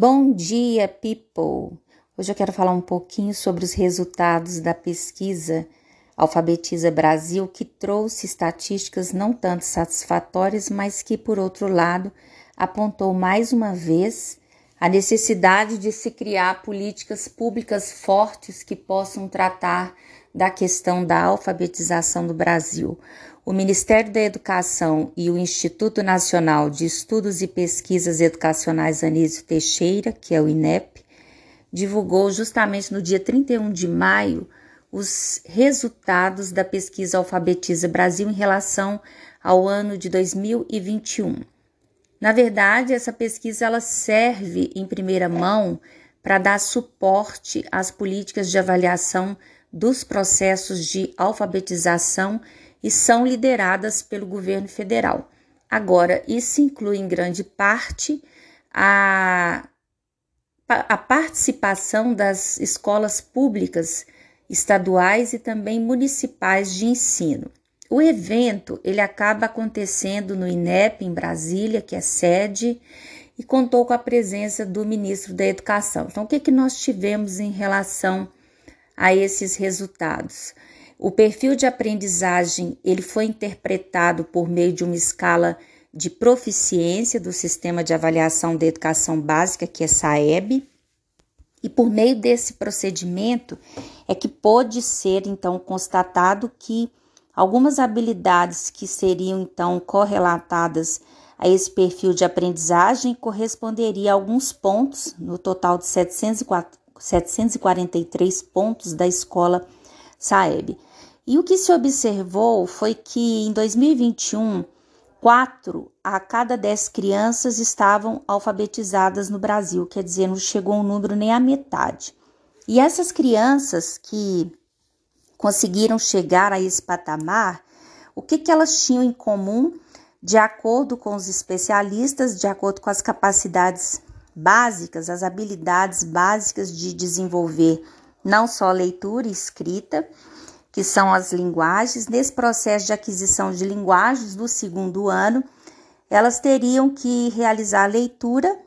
Bom dia, people! Hoje eu quero falar um pouquinho sobre os resultados da pesquisa Alfabetiza Brasil, que trouxe estatísticas não tanto satisfatórias, mas que, por outro lado, apontou mais uma vez a necessidade de se criar políticas públicas fortes que possam tratar da questão da alfabetização do Brasil. O Ministério da Educação e o Instituto Nacional de Estudos e Pesquisas Educacionais Anísio Teixeira, que é o INEP, divulgou justamente no dia 31 de maio os resultados da pesquisa Alfabetiza Brasil em relação ao ano de 2021. Na verdade, essa pesquisa ela serve em primeira mão para dar suporte às políticas de avaliação dos processos de alfabetização e são lideradas pelo governo federal. Agora, isso inclui em grande parte a, a participação das escolas públicas, estaduais e também municipais de ensino. O evento ele acaba acontecendo no INEP em Brasília, que é sede, e contou com a presença do ministro da Educação. Então, o que, que nós tivemos em relação a esses resultados? O perfil de aprendizagem ele foi interpretado por meio de uma escala de proficiência do Sistema de Avaliação da Educação Básica, que é SAEB, e por meio desse procedimento é que pode ser então constatado que algumas habilidades que seriam então correlatadas a esse perfil de aprendizagem corresponderia a alguns pontos, no total de 743 pontos da escola SAEB. E o que se observou foi que em 2021, quatro a cada dez crianças estavam alfabetizadas no Brasil, quer dizer, não chegou um número nem à metade. E essas crianças que conseguiram chegar a esse patamar, o que, que elas tinham em comum, de acordo com os especialistas, de acordo com as capacidades básicas, as habilidades básicas de desenvolver não só leitura e escrita, que são as linguagens. Nesse processo de aquisição de linguagens do segundo ano, elas teriam que realizar leitura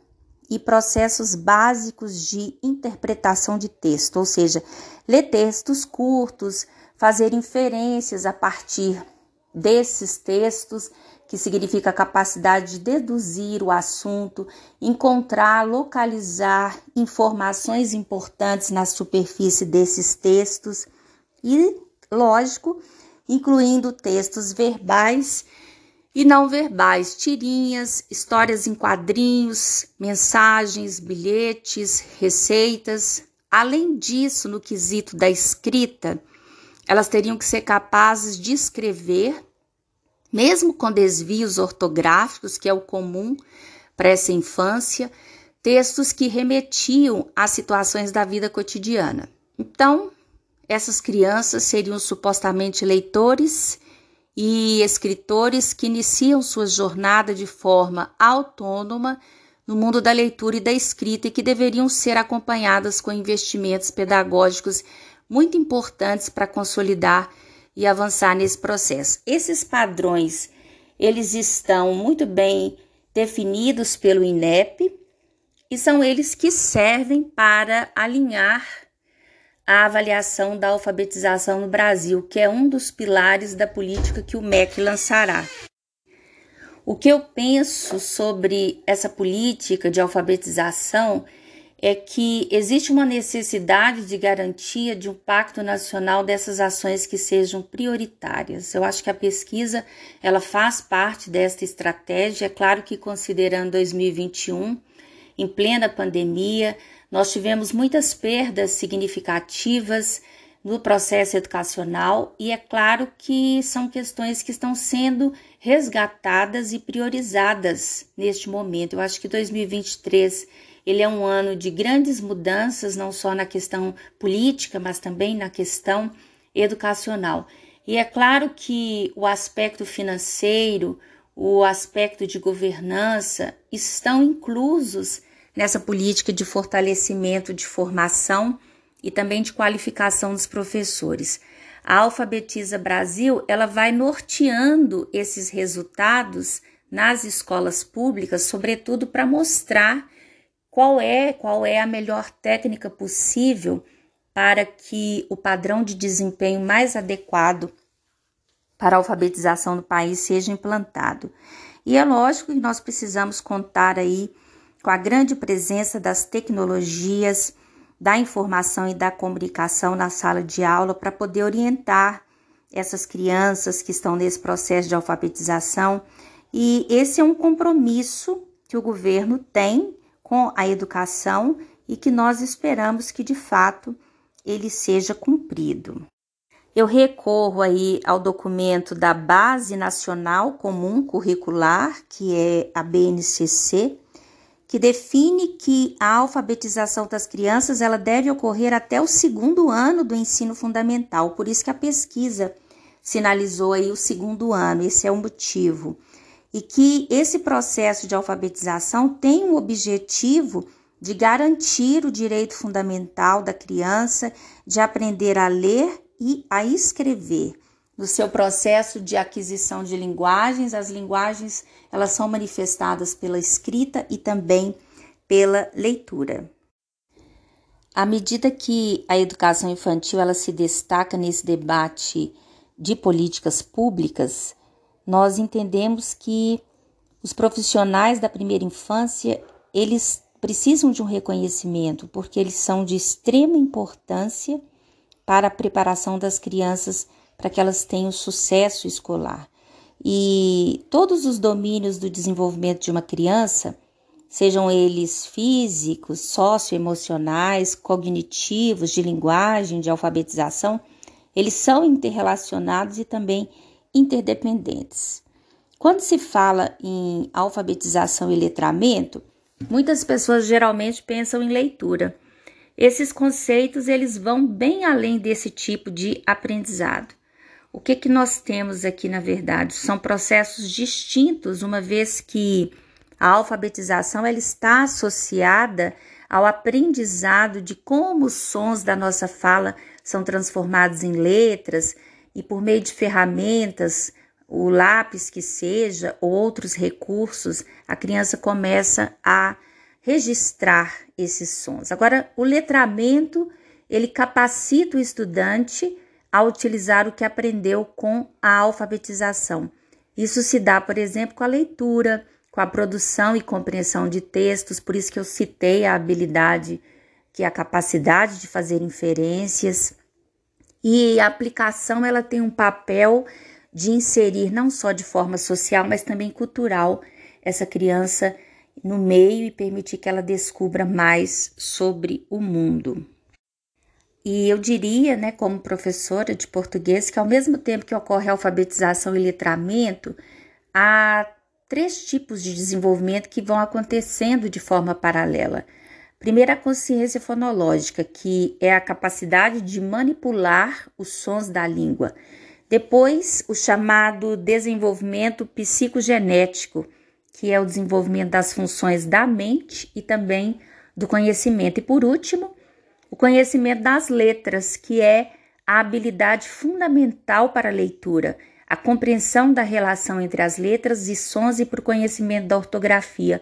e processos básicos de interpretação de texto, ou seja, ler textos curtos, fazer inferências a partir desses textos, que significa a capacidade de deduzir o assunto, encontrar, localizar informações importantes na superfície desses textos e lógico, incluindo textos verbais e não verbais, tirinhas, histórias em quadrinhos, mensagens, bilhetes, receitas. Além disso, no quesito da escrita, elas teriam que ser capazes de escrever, mesmo com desvios ortográficos, que é o comum para essa infância, textos que remetiam a situações da vida cotidiana. Então, essas crianças seriam supostamente leitores e escritores que iniciam sua jornada de forma autônoma no mundo da leitura e da escrita e que deveriam ser acompanhadas com investimentos pedagógicos muito importantes para consolidar e avançar nesse processo. Esses padrões, eles estão muito bem definidos pelo INEP e são eles que servem para alinhar a avaliação da alfabetização no Brasil, que é um dos pilares da política que o MEC lançará. O que eu penso sobre essa política de alfabetização é que existe uma necessidade de garantia de um pacto nacional dessas ações que sejam prioritárias. Eu acho que a pesquisa ela faz parte desta estratégia, é claro que considerando 2021, em plena pandemia, nós tivemos muitas perdas significativas no processo educacional e é claro que são questões que estão sendo resgatadas e priorizadas neste momento. Eu acho que 2023 ele é um ano de grandes mudanças, não só na questão política, mas também na questão educacional. E é claro que o aspecto financeiro, o aspecto de governança estão inclusos nessa política de fortalecimento de formação e também de qualificação dos professores. A Alfabetiza Brasil, ela vai norteando esses resultados nas escolas públicas, sobretudo para mostrar qual é, qual é a melhor técnica possível para que o padrão de desempenho mais adequado para a alfabetização do país seja implantado. E é lógico que nós precisamos contar aí com a grande presença das tecnologias, da informação e da comunicação na sala de aula para poder orientar essas crianças que estão nesse processo de alfabetização. E esse é um compromisso que o governo tem com a educação e que nós esperamos que de fato ele seja cumprido. Eu recorro aí ao documento da Base Nacional Comum Curricular, que é a BNCC, que define que a alfabetização das crianças ela deve ocorrer até o segundo ano do ensino fundamental. Por isso que a pesquisa sinalizou aí o segundo ano, esse é o motivo. E que esse processo de alfabetização tem o objetivo de garantir o direito fundamental da criança de aprender a ler e a escrever. No seu processo de aquisição de linguagens, as linguagens elas são manifestadas pela escrita e também pela leitura. À medida que a educação infantil ela se destaca nesse debate de políticas públicas, nós entendemos que os profissionais da primeira infância, eles precisam de um reconhecimento, porque eles são de extrema importância para a preparação das crianças para que elas tenham sucesso escolar. E todos os domínios do desenvolvimento de uma criança, sejam eles físicos, socioemocionais, cognitivos, de linguagem, de alfabetização, eles são interrelacionados e também interdependentes. Quando se fala em alfabetização e letramento, muitas pessoas geralmente pensam em leitura. Esses conceitos eles vão bem além desse tipo de aprendizado. O que que nós temos aqui na verdade são processos distintos, uma vez que a alfabetização ela está associada ao aprendizado de como os sons da nossa fala são transformados em letras e por meio de ferramentas, o lápis que seja, ou outros recursos, a criança começa a registrar esses sons. Agora, o letramento, ele capacita o estudante a utilizar o que aprendeu com a alfabetização. Isso se dá, por exemplo, com a leitura, com a produção e compreensão de textos, por isso que eu citei a habilidade, que é a capacidade de fazer inferências. E a aplicação ela tem um papel de inserir não só de forma social, mas também cultural essa criança no meio e permitir que ela descubra mais sobre o mundo. E eu diria, né, como professora de português, que ao mesmo tempo que ocorre a alfabetização e letramento, há três tipos de desenvolvimento que vão acontecendo de forma paralela. Primeiro, a consciência fonológica, que é a capacidade de manipular os sons da língua. Depois, o chamado desenvolvimento psicogenético, que é o desenvolvimento das funções da mente e também do conhecimento. E por último, o conhecimento das letras, que é a habilidade fundamental para a leitura, a compreensão da relação entre as letras e sons e para o conhecimento da ortografia.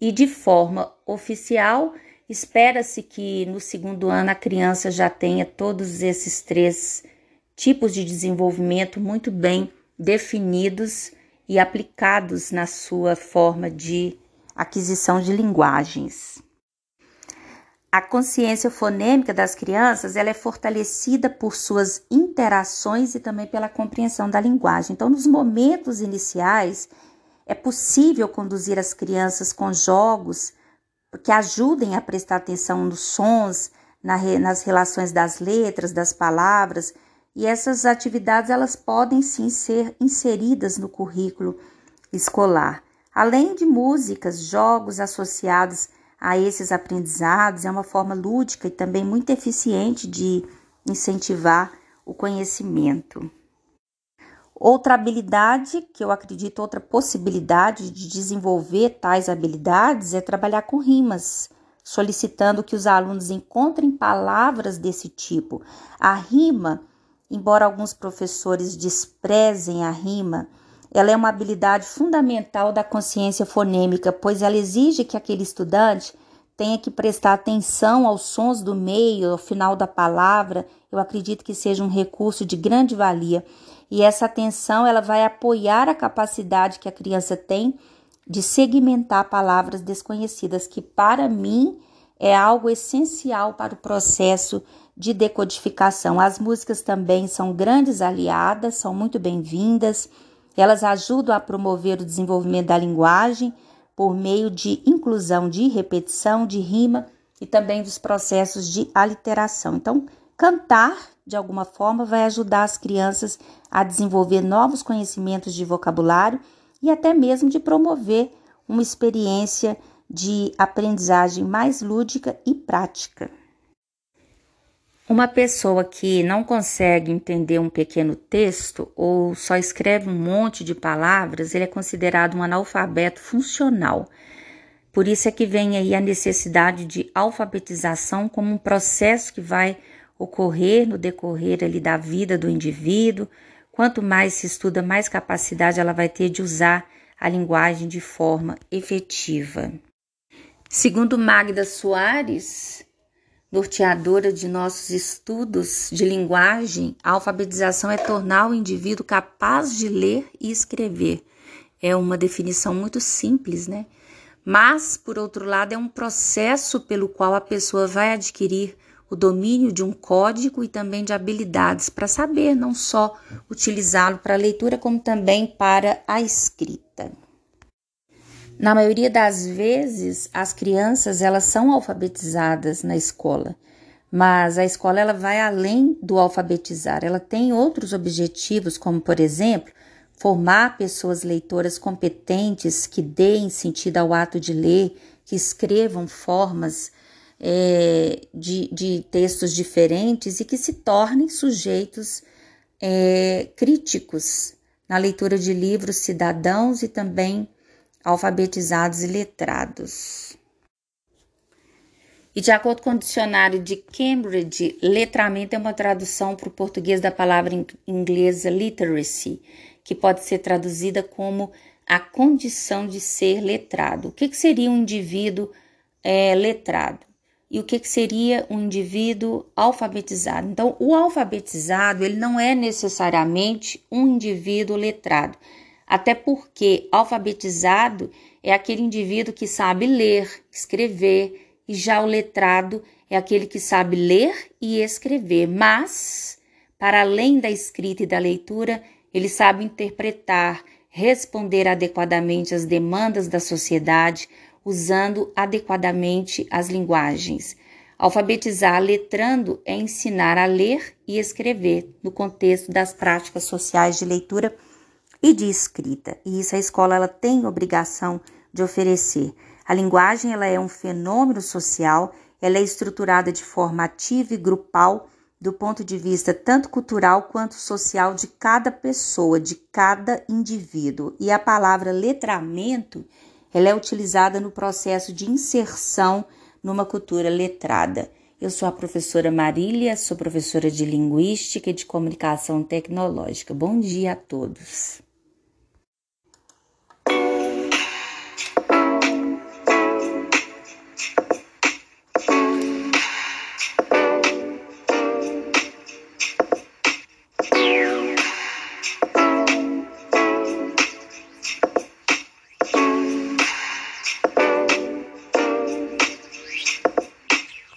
E de forma oficial, espera-se que no segundo ano a criança já tenha todos esses três tipos de desenvolvimento muito bem definidos e aplicados na sua forma de aquisição de linguagens. A consciência fonêmica das crianças ela é fortalecida por suas interações e também pela compreensão da linguagem. Então, nos momentos iniciais, é possível conduzir as crianças com jogos que ajudem a prestar atenção nos sons, nas relações das letras, das palavras, e essas atividades elas podem sim ser inseridas no currículo escolar. Além de músicas, jogos associados a esses aprendizados, é uma forma lúdica e também muito eficiente de incentivar o conhecimento. Outra habilidade, que eu acredito, outra possibilidade de desenvolver tais habilidades é trabalhar com rimas, solicitando que os alunos encontrem palavras desse tipo. A rima Embora alguns professores desprezem a rima, ela é uma habilidade fundamental da consciência fonêmica, pois ela exige que aquele estudante tenha que prestar atenção aos sons do meio, ao final da palavra, eu acredito que seja um recurso de grande valia. E essa atenção ela vai apoiar a capacidade que a criança tem de segmentar palavras desconhecidas, que para mim é algo essencial para o processo de decodificação. As músicas também são grandes aliadas, são muito bem-vindas. Elas ajudam a promover o desenvolvimento da linguagem por meio de inclusão de repetição, de rima e também dos processos de aliteração. Então, cantar de alguma forma vai ajudar as crianças a desenvolver novos conhecimentos de vocabulário e até mesmo de promover uma experiência de aprendizagem mais lúdica e prática. Uma pessoa que não consegue entender um pequeno texto ou só escreve um monte de palavras, ele é considerado um analfabeto funcional. Por isso é que vem aí a necessidade de alfabetização como um processo que vai ocorrer no decorrer ali da vida do indivíduo. Quanto mais se estuda, mais capacidade ela vai ter de usar a linguagem de forma efetiva. Segundo Magda Soares, norteadora de nossos estudos de linguagem, a alfabetização é tornar o indivíduo capaz de ler e escrever. É uma definição muito simples, né? Mas, por outro lado, é um processo pelo qual a pessoa vai adquirir o domínio de um código e também de habilidades para saber não só utilizá-lo para a leitura, como também para a escrita. Na maioria das vezes, as crianças elas são alfabetizadas na escola, mas a escola ela vai além do alfabetizar. Ela tem outros objetivos, como por exemplo, formar pessoas leitoras competentes que deem sentido ao ato de ler, que escrevam formas é, de, de, textos diferentes e que se tornem sujeitos é, críticos na leitura de livros cidadãos e também alfabetizados e letrados. E de acordo com o dicionário de Cambridge, letramento é uma tradução para o português da palavra inglesa literacy, que pode ser traduzida como a condição de ser letrado. O que, que seria um indivíduo é, letrado? E o que, que seria um indivíduo alfabetizado? Então, o alfabetizado ele não é necessariamente um indivíduo letrado até porque alfabetizado é aquele indivíduo que sabe ler, escrever, e já o letrado é aquele que sabe ler e escrever, mas, para além da escrita e da leitura, ele sabe interpretar, responder adequadamente às demandas da sociedade, usando adequadamente as linguagens. Alfabetizar letrando é ensinar a ler e escrever no contexto das práticas sociais de leitura e de escrita. E isso a escola ela tem obrigação de oferecer. A linguagem ela é um fenômeno social, ela é estruturada de forma ativa e grupal do ponto de vista tanto cultural quanto social de cada pessoa, de cada indivíduo. E a palavra letramento, ela é utilizada no processo de inserção numa cultura letrada. Eu sou a professora Marília, sou professora de Linguística e de Comunicação Tecnológica. Bom dia a todos.